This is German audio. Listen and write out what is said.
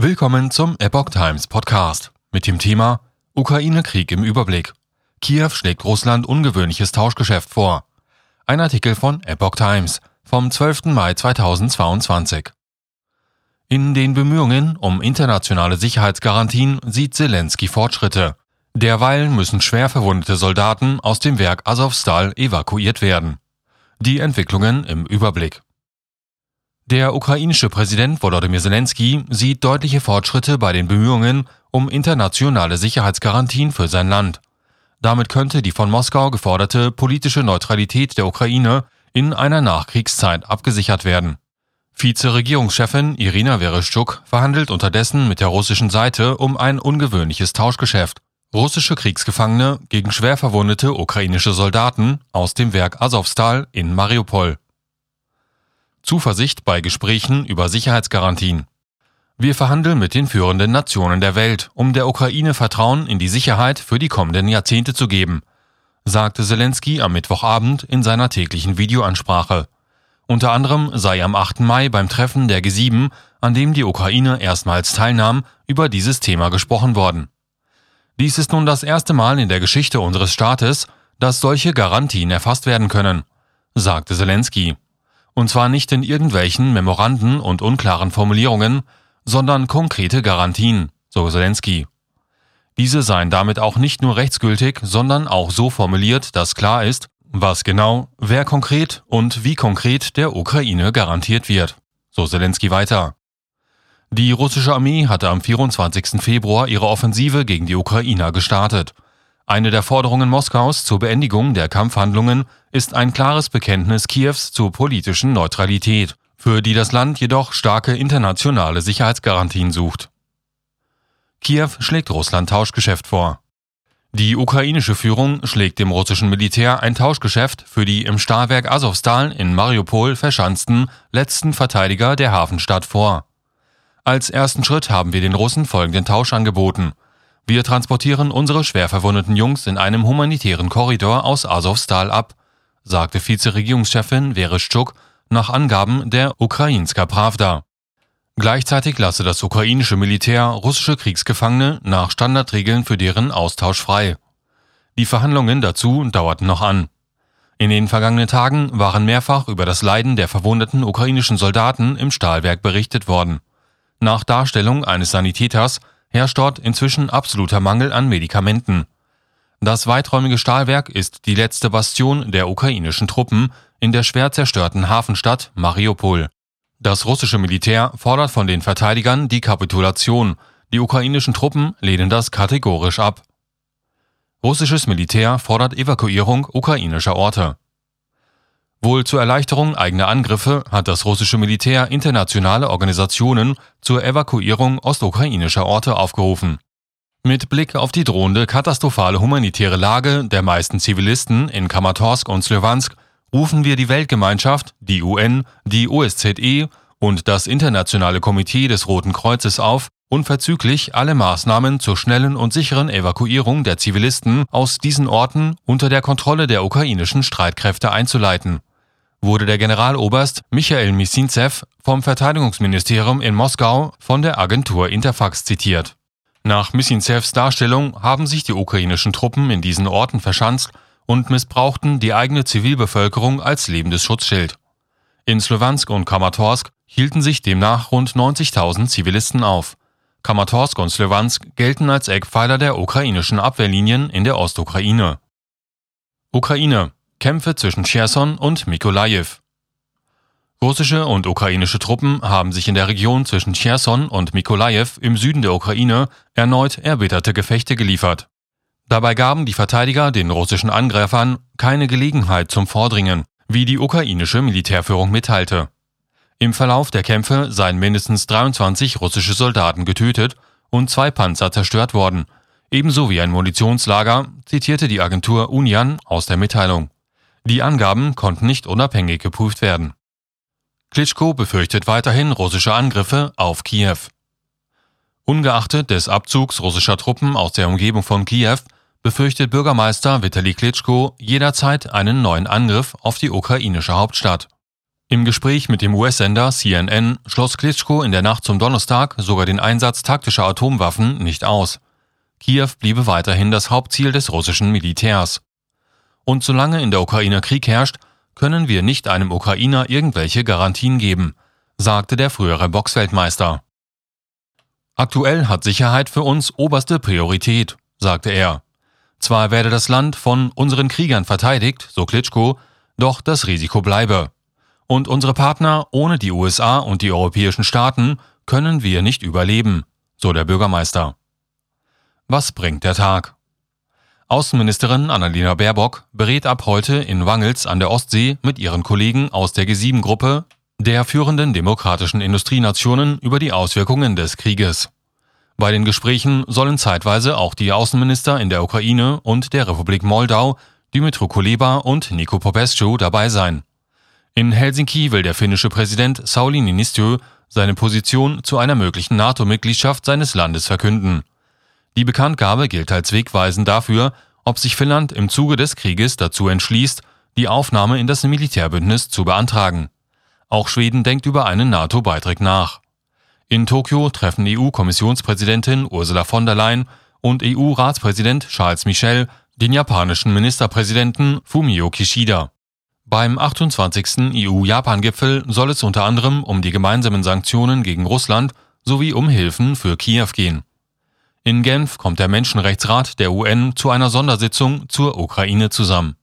Willkommen zum Epoch Times Podcast mit dem Thema Ukraine-Krieg im Überblick. Kiew schlägt Russland ungewöhnliches Tauschgeschäft vor. Ein Artikel von Epoch Times vom 12. Mai 2022. In den Bemühungen um internationale Sicherheitsgarantien sieht Zelensky Fortschritte. Derweil müssen schwer verwundete Soldaten aus dem Werk Azovstal evakuiert werden. Die Entwicklungen im Überblick. Der ukrainische Präsident Volodymyr Zelensky sieht deutliche Fortschritte bei den Bemühungen um internationale Sicherheitsgarantien für sein Land. Damit könnte die von Moskau geforderte politische Neutralität der Ukraine in einer Nachkriegszeit abgesichert werden. Vize-Regierungschefin Irina Vereshchuk verhandelt unterdessen mit der russischen Seite um ein ungewöhnliches Tauschgeschäft. Russische Kriegsgefangene gegen schwer verwundete ukrainische Soldaten aus dem Werk Azovstal in Mariupol. Zuversicht bei Gesprächen über Sicherheitsgarantien. Wir verhandeln mit den führenden Nationen der Welt, um der Ukraine Vertrauen in die Sicherheit für die kommenden Jahrzehnte zu geben, sagte Zelensky am Mittwochabend in seiner täglichen Videoansprache. Unter anderem sei am 8. Mai beim Treffen der G7, an dem die Ukraine erstmals teilnahm, über dieses Thema gesprochen worden. Dies ist nun das erste Mal in der Geschichte unseres Staates, dass solche Garantien erfasst werden können, sagte Zelensky und zwar nicht in irgendwelchen Memoranden und unklaren Formulierungen, sondern konkrete Garantien, so Zelensky. Diese seien damit auch nicht nur rechtsgültig, sondern auch so formuliert, dass klar ist, was genau, wer konkret und wie konkret der Ukraine garantiert wird, so Zelensky weiter. Die russische Armee hatte am 24. Februar ihre Offensive gegen die Ukrainer gestartet – eine der Forderungen Moskaus zur Beendigung der Kampfhandlungen ist ein klares Bekenntnis Kiews zur politischen Neutralität, für die das Land jedoch starke internationale Sicherheitsgarantien sucht. Kiew schlägt Russland Tauschgeschäft vor. Die ukrainische Führung schlägt dem russischen Militär ein Tauschgeschäft für die im Stahlwerk Azovstal in Mariupol verschanzten letzten Verteidiger der Hafenstadt vor. Als ersten Schritt haben wir den Russen folgenden Tausch angeboten – wir transportieren unsere schwer verwundeten Jungs in einem humanitären Korridor aus Azovstal ab, sagte Vizeregierungschefin Vereshchuk nach Angaben der Ukrainska Pravda. Gleichzeitig lasse das ukrainische Militär russische Kriegsgefangene nach Standardregeln für deren Austausch frei. Die Verhandlungen dazu dauerten noch an. In den vergangenen Tagen waren mehrfach über das Leiden der verwundeten ukrainischen Soldaten im Stahlwerk berichtet worden. Nach Darstellung eines Sanitäters herrscht dort inzwischen absoluter Mangel an Medikamenten. Das weiträumige Stahlwerk ist die letzte Bastion der ukrainischen Truppen in der schwer zerstörten Hafenstadt Mariupol. Das russische Militär fordert von den Verteidigern die Kapitulation, die ukrainischen Truppen lehnen das kategorisch ab. Russisches Militär fordert Evakuierung ukrainischer Orte. Wohl zur Erleichterung eigener Angriffe hat das russische Militär internationale Organisationen zur Evakuierung ostukrainischer Orte aufgerufen. Mit Blick auf die drohende katastrophale humanitäre Lage der meisten Zivilisten in Kramatorsk und Slovansk rufen wir die Weltgemeinschaft, die UN, die OSZE und das Internationale Komitee des Roten Kreuzes auf, unverzüglich alle Maßnahmen zur schnellen und sicheren Evakuierung der Zivilisten aus diesen Orten unter der Kontrolle der ukrainischen Streitkräfte einzuleiten wurde der Generaloberst Michael Misintsev vom Verteidigungsministerium in Moskau von der Agentur Interfax zitiert. Nach Misintsevs Darstellung haben sich die ukrainischen Truppen in diesen Orten verschanzt und missbrauchten die eigene Zivilbevölkerung als lebendes Schutzschild. In Slowansk und Kramatorsk hielten sich demnach rund 90.000 Zivilisten auf. Kramatorsk und Slowansk gelten als Eckpfeiler der ukrainischen Abwehrlinien in der Ostukraine. Ukraine Kämpfe zwischen Cherson und Mikolajew. Russische und ukrainische Truppen haben sich in der Region zwischen Cherson und Mikolajew im Süden der Ukraine erneut erbitterte Gefechte geliefert. Dabei gaben die Verteidiger den russischen Angreifern keine Gelegenheit zum Vordringen, wie die ukrainische Militärführung mitteilte. Im Verlauf der Kämpfe seien mindestens 23 russische Soldaten getötet und zwei Panzer zerstört worden, ebenso wie ein Munitionslager, zitierte die Agentur Union aus der Mitteilung. Die Angaben konnten nicht unabhängig geprüft werden. Klitschko befürchtet weiterhin russische Angriffe auf Kiew. Ungeachtet des Abzugs russischer Truppen aus der Umgebung von Kiew befürchtet Bürgermeister Vitali Klitschko jederzeit einen neuen Angriff auf die ukrainische Hauptstadt. Im Gespräch mit dem US-Sender CNN schloss Klitschko in der Nacht zum Donnerstag sogar den Einsatz taktischer Atomwaffen nicht aus. Kiew bliebe weiterhin das Hauptziel des russischen Militärs. Und solange in der Ukraine Krieg herrscht, können wir nicht einem Ukrainer irgendwelche Garantien geben, sagte der frühere Boxweltmeister. Aktuell hat Sicherheit für uns oberste Priorität, sagte er. Zwar werde das Land von unseren Kriegern verteidigt, so Klitschko, doch das Risiko bleibe. Und unsere Partner ohne die USA und die europäischen Staaten können wir nicht überleben, so der Bürgermeister. Was bringt der Tag? Außenministerin Annalena Baerbock berät ab heute in Wangels an der Ostsee mit ihren Kollegen aus der G7-Gruppe der führenden demokratischen Industrienationen über die Auswirkungen des Krieges. Bei den Gesprächen sollen zeitweise auch die Außenminister in der Ukraine und der Republik Moldau, Dmytro Kuleba und Niko Popescu dabei sein. In Helsinki will der finnische Präsident Sauli Niinistö seine Position zu einer möglichen NATO-Mitgliedschaft seines Landes verkünden. Die Bekanntgabe gilt als wegweisend dafür, ob sich Finnland im Zuge des Krieges dazu entschließt, die Aufnahme in das Militärbündnis zu beantragen. Auch Schweden denkt über einen NATO-Beitritt nach. In Tokio treffen EU-Kommissionspräsidentin Ursula von der Leyen und EU-Ratspräsident Charles Michel den japanischen Ministerpräsidenten Fumio Kishida. Beim 28. EU-Japan-Gipfel soll es unter anderem um die gemeinsamen Sanktionen gegen Russland sowie um Hilfen für Kiew gehen. In Genf kommt der Menschenrechtsrat der UN zu einer Sondersitzung zur Ukraine zusammen.